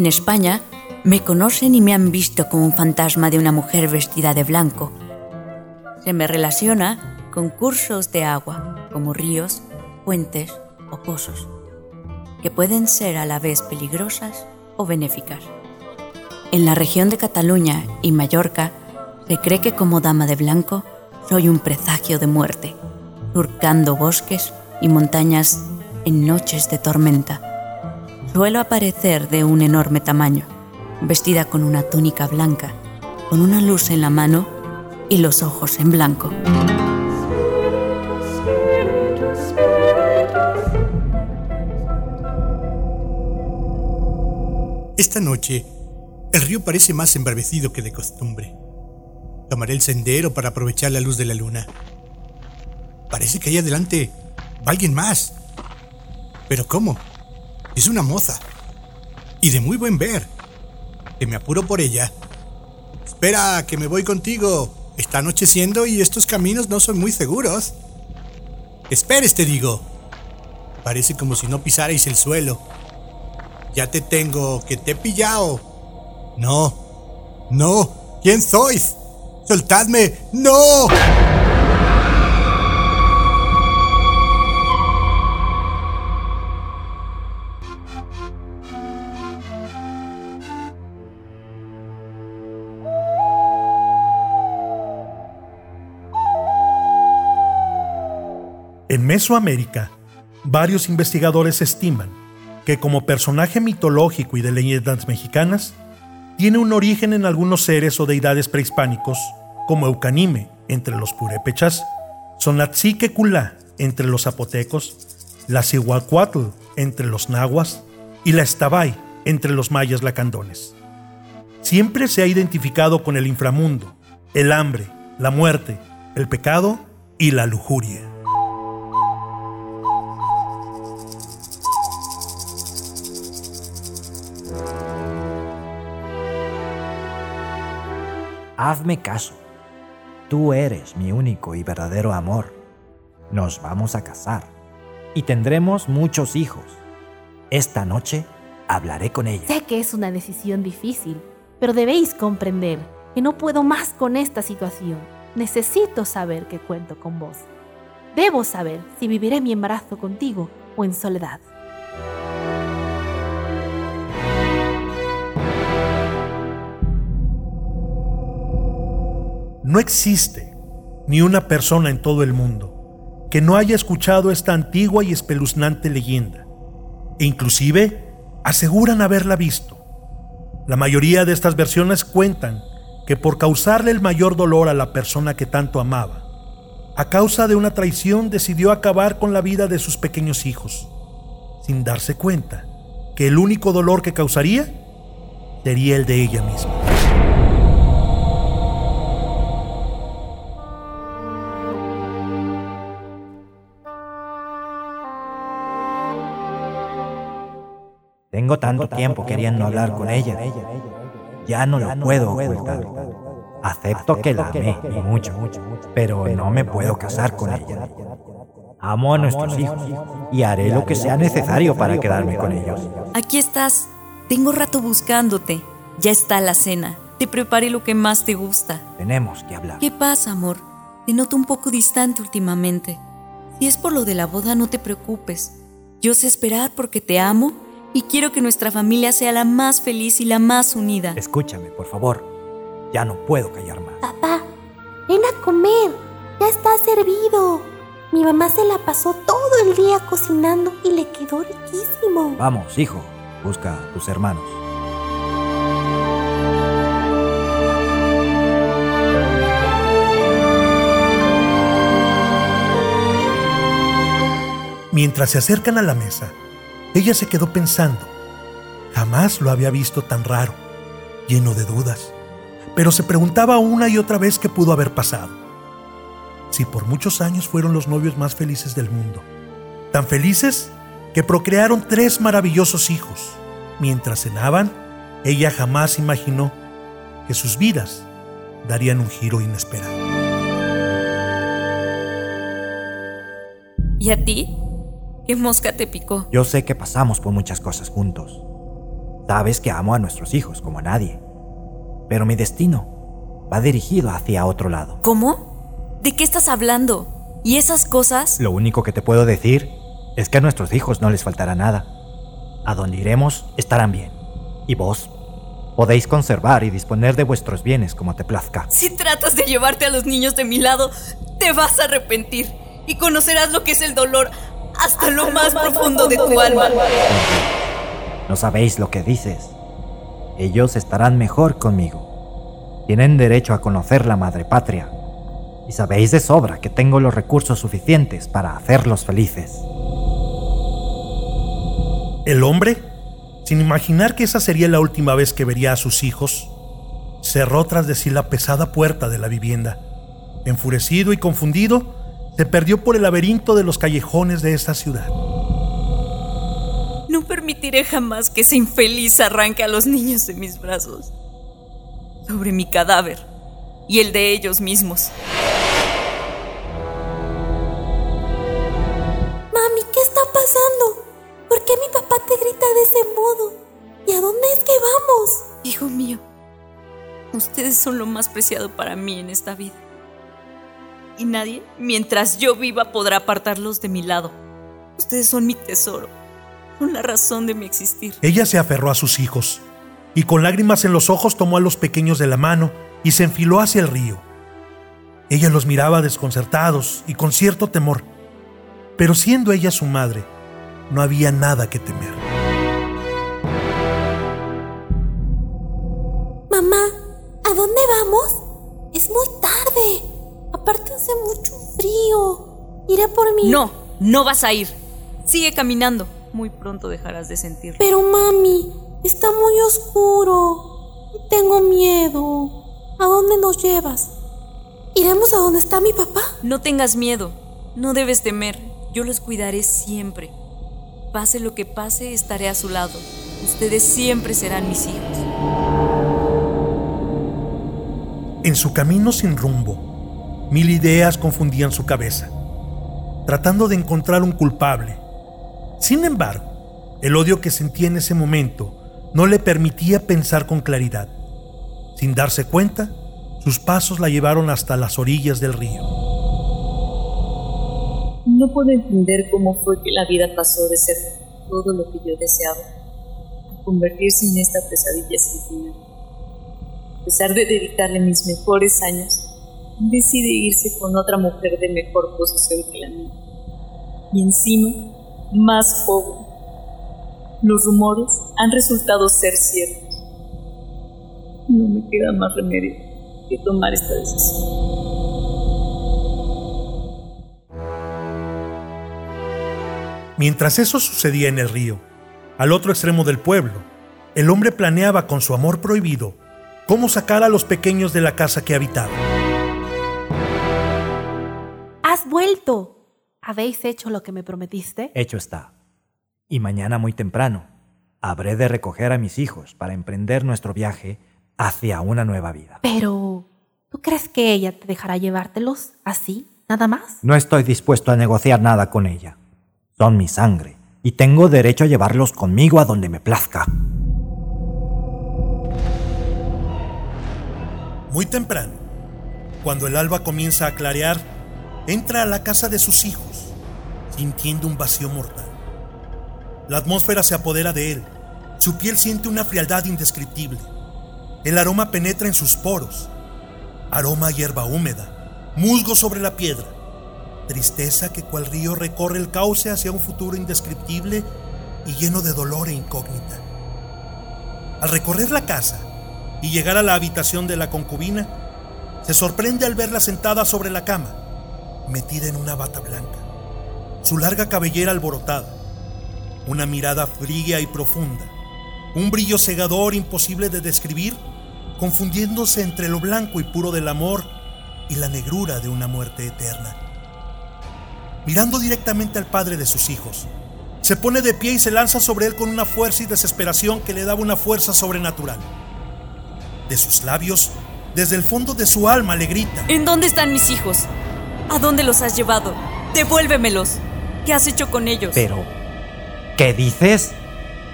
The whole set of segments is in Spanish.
En España, me conocen y me han visto como un fantasma de una mujer vestida de blanco. Se me relaciona con cursos de agua, como ríos, puentes o pozos, que pueden ser a la vez peligrosas o benéficas. En la región de Cataluña y Mallorca, se cree que como dama de blanco soy un presagio de muerte, surcando bosques y montañas en noches de tormenta. Suelo aparecer de un enorme tamaño, vestida con una túnica blanca, con una luz en la mano y los ojos en blanco. Esta noche, el río parece más embravecido que de costumbre. Tomaré el sendero para aprovechar la luz de la luna. Parece que ahí adelante va alguien más. ¿Pero cómo? Es una moza. Y de muy buen ver. Que me apuro por ella. Espera, que me voy contigo. Está anocheciendo y estos caminos no son muy seguros. Esperes, te digo. Parece como si no pisarais el suelo. Ya te tengo, que te he pillado. No, no, ¿quién sois? ¡Soltadme! ¡No! En Mesoamérica, varios investigadores estiman que como personaje mitológico y de leyendas mexicanas, tiene un origen en algunos seres o deidades prehispánicos como Eucanime entre los purépechas, Sonatzique entre los zapotecos, la Cihuacuatl entre los nahuas y la Estabay entre los mayas lacandones. Siempre se ha identificado con el inframundo, el hambre, la muerte, el pecado y la lujuria. Hazme caso. Tú eres mi único y verdadero amor. Nos vamos a casar y tendremos muchos hijos. Esta noche hablaré con ella. Sé que es una decisión difícil, pero debéis comprender que no puedo más con esta situación. Necesito saber que cuento con vos. Debo saber si viviré mi embarazo contigo o en soledad. No existe ni una persona en todo el mundo que no haya escuchado esta antigua y espeluznante leyenda, e inclusive aseguran haberla visto. La mayoría de estas versiones cuentan que por causarle el mayor dolor a la persona que tanto amaba, a causa de una traición decidió acabar con la vida de sus pequeños hijos, sin darse cuenta que el único dolor que causaría sería el de ella misma. Tengo tanto tiempo queriendo hablar con ella. Ya no lo puedo ocultar. Acepto que la amé mucho, pero no me puedo casar con ella. Amo a nuestros hijos y haré lo que sea necesario para quedarme con ellos. Aquí estás. Tengo rato buscándote. Ya está la cena. Te preparé lo que más te gusta. Tenemos que hablar. ¿Qué pasa, amor? Te noto un poco distante últimamente. Si es por lo de la boda, no te preocupes. Yo sé esperar porque te amo y quiero que nuestra familia sea la más feliz y la más unida. Escúchame, por favor. Ya no puedo callar más. Papá, ven a comer. Ya está servido. Mi mamá se la pasó todo el día cocinando y le quedó riquísimo. Vamos, hijo, busca a tus hermanos. Mientras se acercan a la mesa, ella se quedó pensando. Jamás lo había visto tan raro, lleno de dudas, pero se preguntaba una y otra vez qué pudo haber pasado. Si por muchos años fueron los novios más felices del mundo, tan felices que procrearon tres maravillosos hijos. Mientras cenaban, ella jamás imaginó que sus vidas darían un giro inesperado. ¿Y a ti? ¿Qué mosca te picó? Yo sé que pasamos por muchas cosas juntos. Sabes que amo a nuestros hijos como a nadie. Pero mi destino va dirigido hacia otro lado. ¿Cómo? ¿De qué estás hablando? ¿Y esas cosas? Lo único que te puedo decir es que a nuestros hijos no les faltará nada. A donde iremos estarán bien. Y vos podéis conservar y disponer de vuestros bienes como te plazca. Si tratas de llevarte a los niños de mi lado, te vas a arrepentir y conocerás lo que es el dolor hasta, lo, más profundo de tu alma. No sabéis lo que dices. Ellos estarán mejor conmigo. Tienen derecho a conocer la madre patria. Y sabéis de sobra que tengo los recursos suficientes para hacerlos felices. El hombre, sin imaginar que esa sería la última vez que vería a sus hijos, cerró tras de sí la pesada puerta de la vivienda. Enfurecido y confundido, se perdió por el laberinto de los callejones de esta ciudad. No permitiré jamás que ese infeliz arranque a los niños de mis brazos. Sobre mi cadáver y el de ellos mismos. Mami, ¿qué está pasando? ¿Por qué mi papá te grita de ese modo? ¿Y a dónde es que vamos? Hijo mío, ustedes son lo más preciado para mí en esta vida. Y nadie, mientras yo viva, podrá apartarlos de mi lado. Ustedes son mi tesoro, son la razón de mi existir. Ella se aferró a sus hijos y con lágrimas en los ojos tomó a los pequeños de la mano y se enfiló hacia el río. Ella los miraba desconcertados y con cierto temor, pero siendo ella su madre, no había nada que temer. Mamá, ¿a dónde vamos? Es muy tarde. Aparte hace mucho frío. Iré por mí. No, no vas a ir. Sigue caminando. Muy pronto dejarás de sentirlo. Pero mami, está muy oscuro. Tengo miedo. ¿A dónde nos llevas? ¿Iremos a donde está mi papá? No tengas miedo. No debes temer. Yo los cuidaré siempre. Pase lo que pase, estaré a su lado. Ustedes siempre serán mis hijos. En su camino sin rumbo, mil ideas confundían su cabeza, tratando de encontrar un culpable. Sin embargo, el odio que sentía en ese momento no le permitía pensar con claridad. Sin darse cuenta, sus pasos la llevaron hasta las orillas del río. No puedo entender cómo fue que la vida pasó de ser todo lo que yo deseaba a convertirse en esta pesadilla sin final. A pesar de dedicarle mis mejores años, decide irse con otra mujer de mejor posición que la mía. Y encima, más joven. Los rumores han resultado ser ciertos. No me queda más remedio que tomar esta decisión. Mientras eso sucedía en el río, al otro extremo del pueblo, el hombre planeaba con su amor prohibido cómo sacar a los pequeños de la casa que habitaba. Vuelto! ¿Habéis hecho lo que me prometiste? Hecho está. Y mañana muy temprano, habré de recoger a mis hijos para emprender nuestro viaje hacia una nueva vida. Pero, ¿tú crees que ella te dejará llevártelos así, nada más? No estoy dispuesto a negociar nada con ella. Son mi sangre y tengo derecho a llevarlos conmigo a donde me plazca. Muy temprano, cuando el alba comienza a clarear, entra a la casa de sus hijos, sintiendo un vacío mortal. La atmósfera se apodera de él, su piel siente una frialdad indescriptible. El aroma penetra en sus poros, aroma a hierba húmeda, musgo sobre la piedra, tristeza que cual río recorre el cauce hacia un futuro indescriptible y lleno de dolor e incógnita. Al recorrer la casa y llegar a la habitación de la concubina, se sorprende al verla sentada sobre la cama, metida en una bata blanca, su larga cabellera alborotada, una mirada fría y profunda, un brillo cegador imposible de describir, confundiéndose entre lo blanco y puro del amor y la negrura de una muerte eterna. Mirando directamente al padre de sus hijos, se pone de pie y se lanza sobre él con una fuerza y desesperación que le daba una fuerza sobrenatural. De sus labios, desde el fondo de su alma, le grita. ¿En dónde están mis hijos? ¿A dónde los has llevado? Devuélvemelos. ¿Qué has hecho con ellos? Pero, ¿qué dices?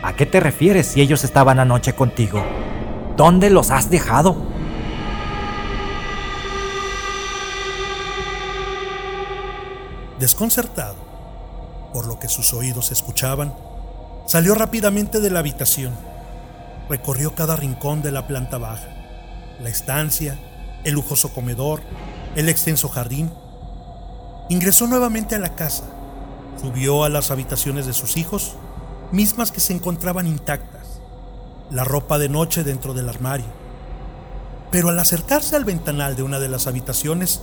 ¿A qué te refieres si ellos estaban anoche contigo? ¿Dónde los has dejado? Desconcertado por lo que sus oídos escuchaban, salió rápidamente de la habitación. Recorrió cada rincón de la planta baja, la estancia, el lujoso comedor, el extenso jardín. Ingresó nuevamente a la casa, subió a las habitaciones de sus hijos, mismas que se encontraban intactas, la ropa de noche dentro del armario. Pero al acercarse al ventanal de una de las habitaciones,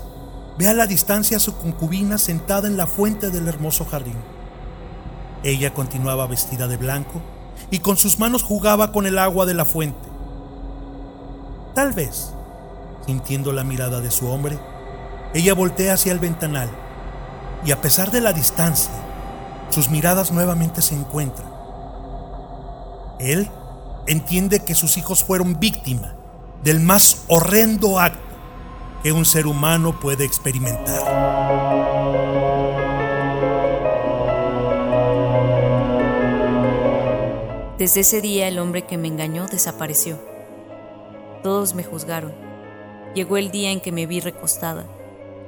ve a la distancia a su concubina sentada en la fuente del hermoso jardín. Ella continuaba vestida de blanco y con sus manos jugaba con el agua de la fuente. Tal vez, sintiendo la mirada de su hombre, ella voltea hacia el ventanal y a pesar de la distancia, sus miradas nuevamente se encuentran. Él entiende que sus hijos fueron víctima del más horrendo acto que un ser humano puede experimentar. Desde ese día el hombre que me engañó desapareció. Todos me juzgaron. Llegó el día en que me vi recostada,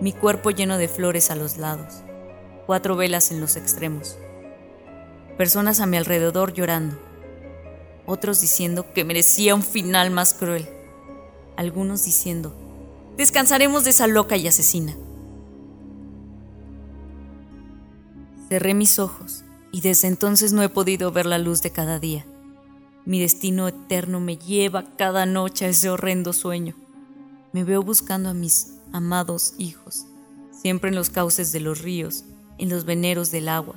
mi cuerpo lleno de flores a los lados, cuatro velas en los extremos, personas a mi alrededor llorando, otros diciendo que merecía un final más cruel, algunos diciendo, descansaremos de esa loca y asesina. Cerré mis ojos y desde entonces no he podido ver la luz de cada día. Mi destino eterno me lleva cada noche a ese horrendo sueño. Me veo buscando a mis amados hijos, siempre en los cauces de los ríos, en los veneros del agua,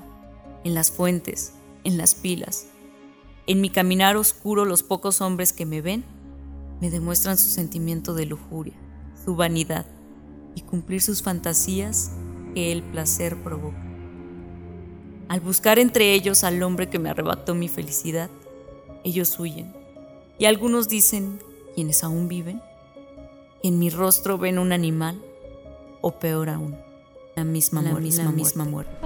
en las fuentes, en las pilas. En mi caminar oscuro los pocos hombres que me ven me demuestran su sentimiento de lujuria, su vanidad y cumplir sus fantasías que el placer provoca. Al buscar entre ellos al hombre que me arrebató mi felicidad, ellos huyen. Y algunos dicen, quienes aún viven, en mi rostro ven un animal, o peor aún, la misma, la misma, misma muerte.